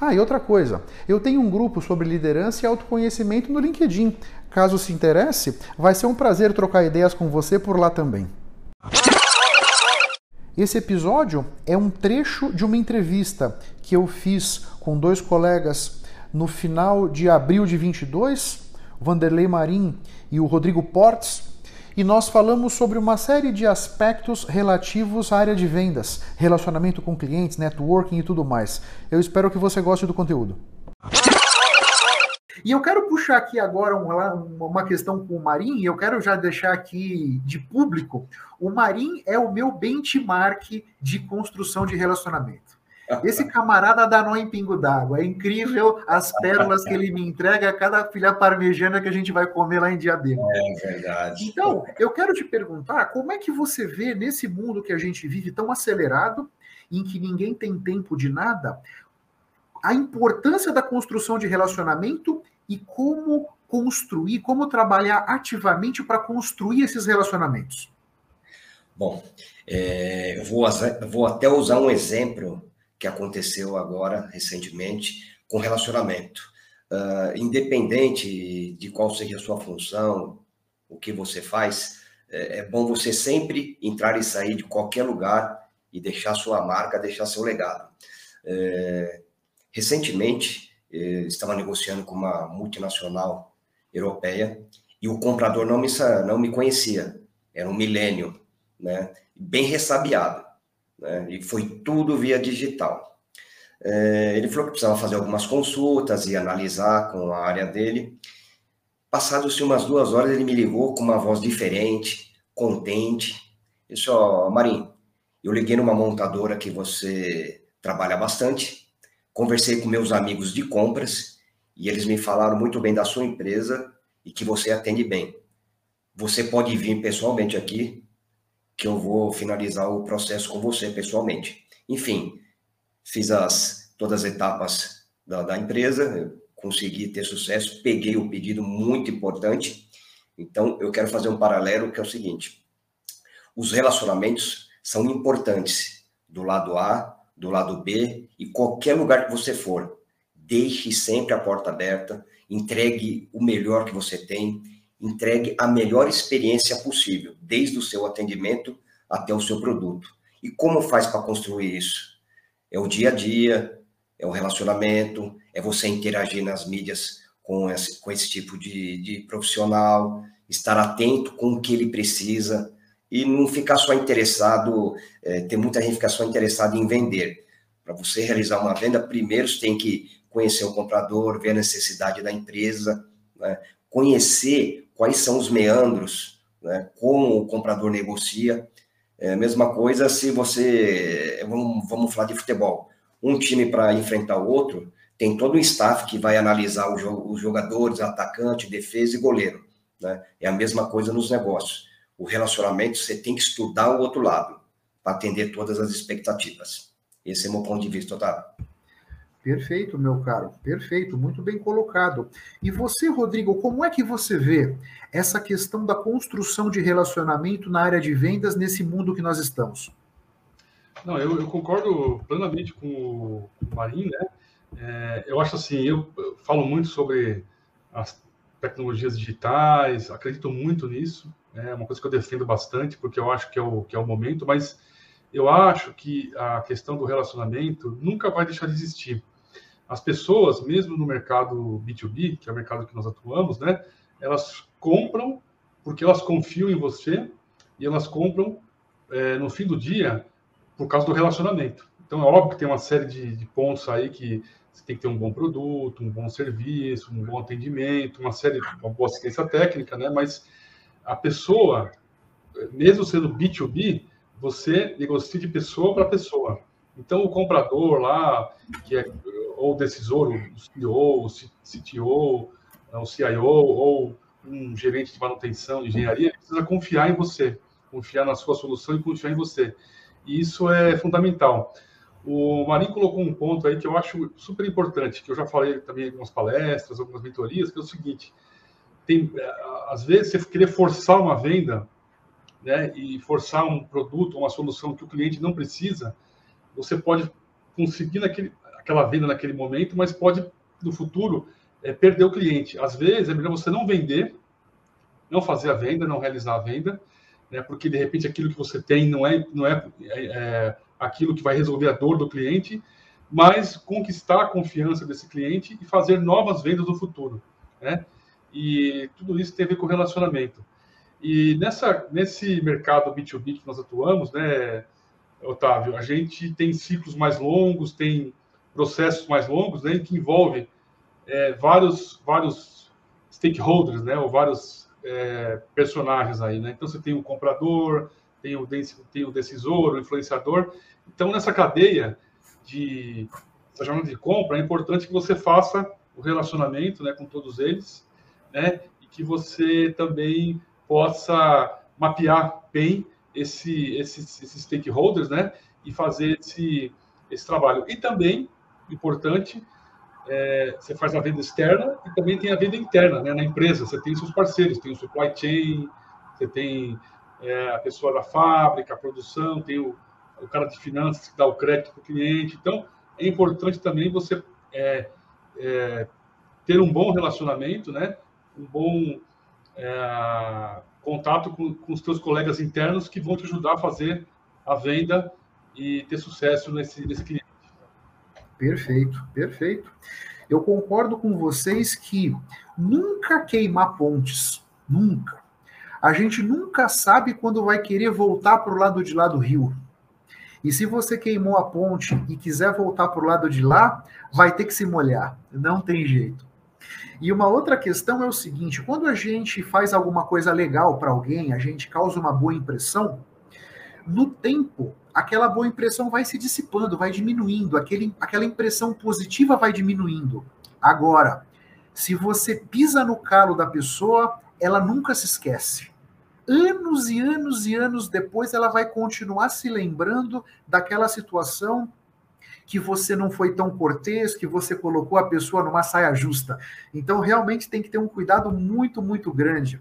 Ah, e outra coisa, eu tenho um grupo sobre liderança e autoconhecimento no LinkedIn. Caso se interesse, vai ser um prazer trocar ideias com você por lá também. Esse episódio é um trecho de uma entrevista que eu fiz com dois colegas no final de abril de 22, o Vanderlei Marim e o Rodrigo Portes, e nós falamos sobre uma série de aspectos relativos à área de vendas, relacionamento com clientes, networking e tudo mais. Eu espero que você goste do conteúdo. E eu quero puxar aqui agora uma questão com o Marim, e eu quero já deixar aqui de público. O Marim é o meu benchmark de construção de relacionamento. Esse camarada dá nó em pingo d'água. É incrível as pérolas que ele me entrega a cada filha parmejana que a gente vai comer lá em Diadema. É verdade. Então, eu quero te perguntar como é que você vê nesse mundo que a gente vive tão acelerado, em que ninguém tem tempo de nada, a importância da construção de relacionamento e como construir, como trabalhar ativamente para construir esses relacionamentos. Bom, é, eu vou, vou até usar um exemplo que aconteceu agora, recentemente, com relacionamento. Uh, independente de qual seja a sua função, o que você faz, é, é bom você sempre entrar e sair de qualquer lugar e deixar sua marca, deixar seu legado. É, recentemente, é, estava negociando com uma multinacional europeia e o comprador não me, não me conhecia, era um milênio, né? bem ressabiado né? e foi tudo via digital. É, ele falou que precisava fazer algumas consultas e analisar com a área dele. Passados umas duas horas, ele me ligou com uma voz diferente, contente. Disse, ó, Marim, eu liguei numa montadora que você trabalha bastante, conversei com meus amigos de compras e eles me falaram muito bem da sua empresa e que você atende bem. Você pode vir pessoalmente aqui que eu vou finalizar o processo com você pessoalmente. Enfim, fiz as, todas as etapas da, da empresa, consegui ter sucesso, peguei o pedido muito importante. Então, eu quero fazer um paralelo que é o seguinte: os relacionamentos são importantes do lado A, do lado B e qualquer lugar que você for. Deixe sempre a porta aberta, entregue o melhor que você tem, entregue a melhor experiência possível, desde o seu atendimento até o seu produto. E como faz para construir isso? É o dia a dia, é o relacionamento, é você interagir nas mídias com esse, com esse tipo de, de profissional, estar atento com o que ele precisa e não ficar só interessado, é, muita gente que fica só interessada em vender. Para você realizar uma venda, primeiro você tem que conhecer o comprador, ver a necessidade da empresa, né? conhecer quais são os meandros, né? como o comprador negocia. É a mesma coisa se você, vamos, vamos falar de futebol, um time para enfrentar o outro, tem todo um staff que vai analisar os jogadores, atacante, defesa e goleiro. Né? É a mesma coisa nos negócios. O relacionamento, você tem que estudar o outro lado para atender todas as expectativas. Esse é o meu ponto de vista, Otávio. Perfeito, meu caro, perfeito, muito bem colocado. E você, Rodrigo, como é que você vê essa questão da construção de relacionamento na área de vendas nesse mundo que nós estamos? Não, eu, eu concordo plenamente com o Marim, né? É, eu acho assim, eu, eu falo muito sobre as tecnologias digitais, acredito muito nisso, é uma coisa que eu defendo bastante, porque eu acho que é o, que é o momento, mas eu acho que a questão do relacionamento nunca vai deixar de existir. As pessoas, mesmo no mercado B2B, que é o mercado que nós atuamos, né, elas compram porque elas confiam em você e elas compram é, no fim do dia por causa do relacionamento. Então, é óbvio que tem uma série de, de, pontos aí que você tem que ter um bom produto, um bom serviço, um bom atendimento, uma série, uma boa assistência técnica, né? Mas a pessoa, mesmo sendo B2B, você negocia de pessoa para pessoa. Então, o comprador lá, que é ou decisor, o CEO, o CTO, o CIO, ou um gerente de manutenção, de engenharia, precisa confiar em você, confiar na sua solução e confiar em você. E isso é fundamental. O Marinho colocou um ponto aí que eu acho super importante, que eu já falei também em algumas palestras, algumas mentorias, que é o seguinte: tem, às vezes, você querer forçar uma venda, né, e forçar um produto, uma solução que o cliente não precisa, você pode conseguir naquele, aquela venda naquele momento, mas pode, no futuro, é, perder o cliente. Às vezes, é melhor você não vender, não fazer a venda, não realizar a venda, né, porque, de repente, aquilo que você tem não é, não é, é, é aquilo que vai resolver a dor do cliente, mas conquistar a confiança desse cliente e fazer novas vendas no futuro, né? E tudo isso tem a ver com relacionamento. E nessa, nesse mercado B2B que nós atuamos, né, Otávio, a gente tem ciclos mais longos, tem processos mais longos, né, que envolve é, vários, vários stakeholders, né, ou vários é, personagens aí, né? Então você tem o comprador, tem o, tem o decisor, o influenciador. Então nessa cadeia de jornada de compra é importante que você faça o relacionamento, né, com todos eles, né, e que você também possa mapear bem esse, esses, esses stakeholders, né, e fazer esse, esse trabalho. E também, importante, é, você faz a venda externa e também tem a venda interna, né, na empresa. Você tem seus parceiros, tem o supply chain, você tem é, a pessoa da fábrica, a produção, tem o, o cara de finanças que dá o crédito para o cliente. Então, é importante também você é, é, ter um bom relacionamento, né, um bom é, contato com, com os teus colegas internos que vão te ajudar a fazer a venda e ter sucesso nesse, nesse cliente. Perfeito, perfeito. Eu concordo com vocês que nunca queimar pontes, nunca. A gente nunca sabe quando vai querer voltar para o lado de lá do rio. E se você queimou a ponte e quiser voltar para o lado de lá, vai ter que se molhar. Não tem jeito. E uma outra questão é o seguinte: quando a gente faz alguma coisa legal para alguém, a gente causa uma boa impressão, no tempo, aquela boa impressão vai se dissipando, vai diminuindo, aquele, aquela impressão positiva vai diminuindo. Agora, se você pisa no calo da pessoa, ela nunca se esquece. Anos e anos e anos depois, ela vai continuar se lembrando daquela situação que você não foi tão cortês, que você colocou a pessoa numa saia justa. Então, realmente tem que ter um cuidado muito, muito grande.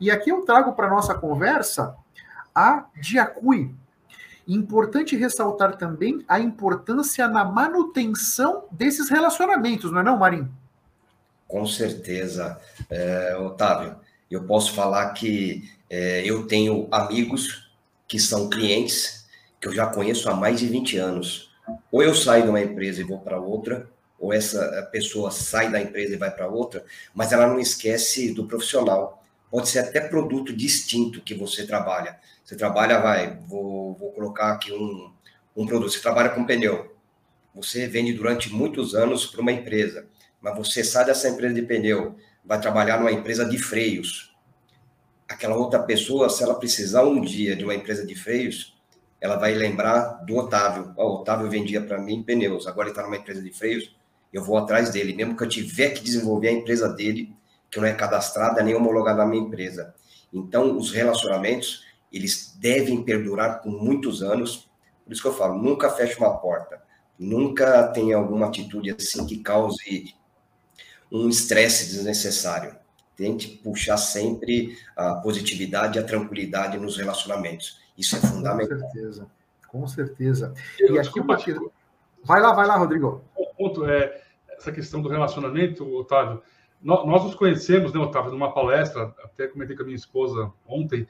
E aqui eu trago para nossa conversa a Diacui. Importante ressaltar também a importância na manutenção desses relacionamentos, não é não, Marinho? Com certeza, é, Otávio. Eu posso falar que é, eu tenho amigos que são clientes que eu já conheço há mais de 20 anos ou eu saio de uma empresa e vou para outra, ou essa pessoa sai da empresa e vai para outra, mas ela não esquece do profissional. Pode ser até produto distinto que você trabalha. Você trabalha, vai, vou, vou colocar aqui um, um produto, você trabalha com pneu. Você vende durante muitos anos para uma empresa, mas você sai dessa empresa de pneu, vai trabalhar numa empresa de freios. Aquela outra pessoa, se ela precisar um dia de uma empresa de freios, ela vai lembrar do Otávio. O Otávio vendia para mim pneus, agora ele está numa empresa de freios, eu vou atrás dele, mesmo que eu tiver que desenvolver a empresa dele, que não é cadastrada nem homologada na minha empresa. Então, os relacionamentos, eles devem perdurar por muitos anos. Por isso que eu falo, nunca feche uma porta, nunca tenha alguma atitude assim que cause um estresse desnecessário. Tente puxar sempre a positividade e a tranquilidade nos relacionamentos. Isso é fundamental. Com certeza, com certeza. Eu, e aqui uma... Vai lá, vai lá, Rodrigo. O ponto é essa questão do relacionamento, Otávio. Nós nos conhecemos, né, Otávio, numa palestra, até comentei com a minha esposa ontem,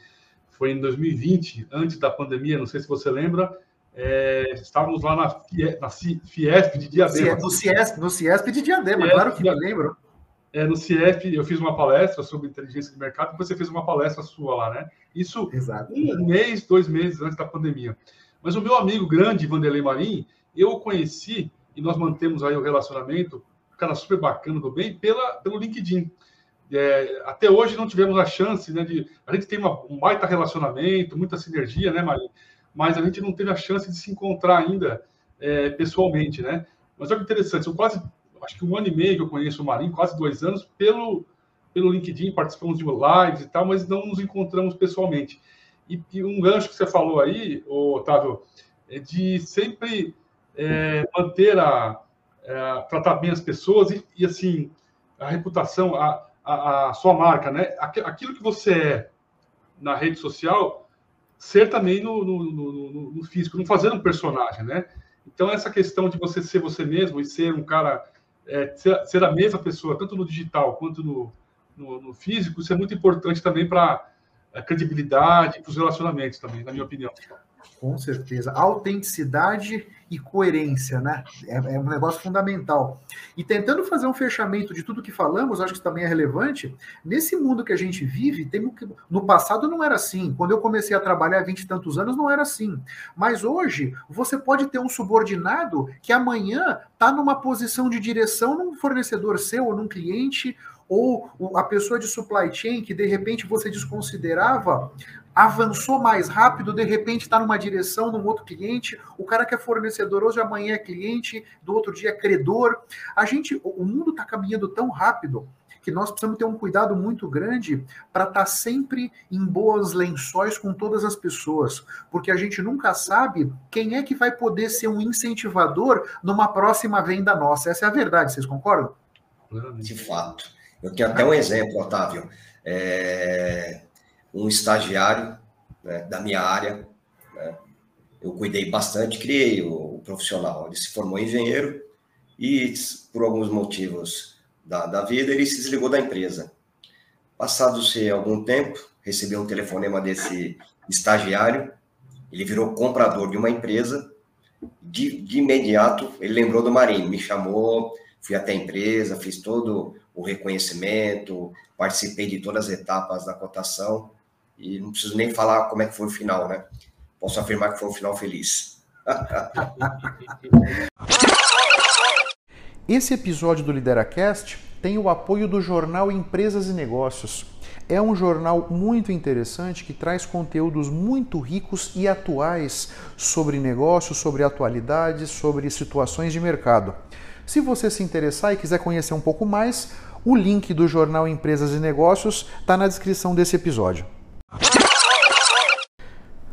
foi em 2020, antes da pandemia, não sei se você lembra, É, estávamos lá na, na Fiesp de Diadema. No Ciesp, no Ciesp de Diadema, Ciesp, claro que me lembro. É, no Ciesp eu fiz uma palestra sobre inteligência de mercado, depois você fez uma palestra sua lá, né? Isso Exato. um mês, dois meses antes da pandemia. Mas o meu amigo grande, Vanderlei Marim, eu o conheci e nós mantemos aí o relacionamento, cara super bacana do bem, pela, pelo LinkedIn. É, até hoje não tivemos a chance, né, de... A gente tem uma, um baita relacionamento, muita sinergia, né, Marim? Mas a gente não teve a chance de se encontrar ainda é, pessoalmente, né? Mas olha que interessante, são quase, acho que um ano e meio que eu conheço o Marinho, quase dois anos, pelo, pelo LinkedIn, participamos de lives e tal, mas não nos encontramos pessoalmente. E, e um gancho que você falou aí, Otávio, é de sempre é, manter a, é, tratar bem as pessoas e, e assim a reputação, a, a, a, sua marca, né? Aquilo que você é na rede social, ser também no, no, no, no físico, não fazer um personagem, né? Então essa questão de você ser você mesmo e ser um cara, é, ser, ser, a mesma pessoa, tanto no digital quanto no, no físico, isso é muito importante também para a credibilidade, para os relacionamentos também, na minha opinião. Com certeza. Autenticidade e coerência, né? É, é, um negócio fundamental. E tentando fazer um fechamento de tudo que falamos, acho que isso também é relevante. Nesse mundo que a gente vive, tem que... no passado não era assim. Quando eu comecei a trabalhar há 20 e tantos anos, não era assim. Mas hoje, você pode ter um subordinado que amanhã está numa posição de direção num fornecedor seu ou num cliente ou a pessoa de supply chain que de repente você desconsiderava avançou mais rápido, de repente está numa direção num outro cliente, o cara que é fornecedor hoje amanhã é cliente, do outro dia é credor. A gente, o mundo está caminhando tão rápido que nós precisamos ter um cuidado muito grande para estar tá sempre em boas lençóis com todas as pessoas, porque a gente nunca sabe quem é que vai poder ser um incentivador numa próxima venda nossa. Essa é a verdade, vocês concordam? De fato. Eu tenho até um exemplo, Otávio. É um estagiário né, da minha área. Né, eu cuidei bastante, criei o, o, profissional. Ele se formou engenheiro e, por alguns motivos da, da vida, ele se desligou da empresa. Passado-se algum tempo, recebi um telefonema desse estagiário, ele virou comprador de uma empresa. De, de imediato, ele lembrou do Marinho, me chamou, fui até a empresa, fiz todo o reconhecimento, participei de todas as etapas da cotação e não preciso nem falar como é que foi o final, né? Posso afirmar que foi um final feliz. Esse episódio do LideraCast tem o apoio do jornal Empresas e Negócios. É um jornal muito interessante que traz conteúdos muito ricos e atuais sobre negócios, sobre atualidades, sobre situações de mercado. Se você se interessar e quiser conhecer um pouco mais, o link do jornal Empresas e Negócios está na descrição desse episódio.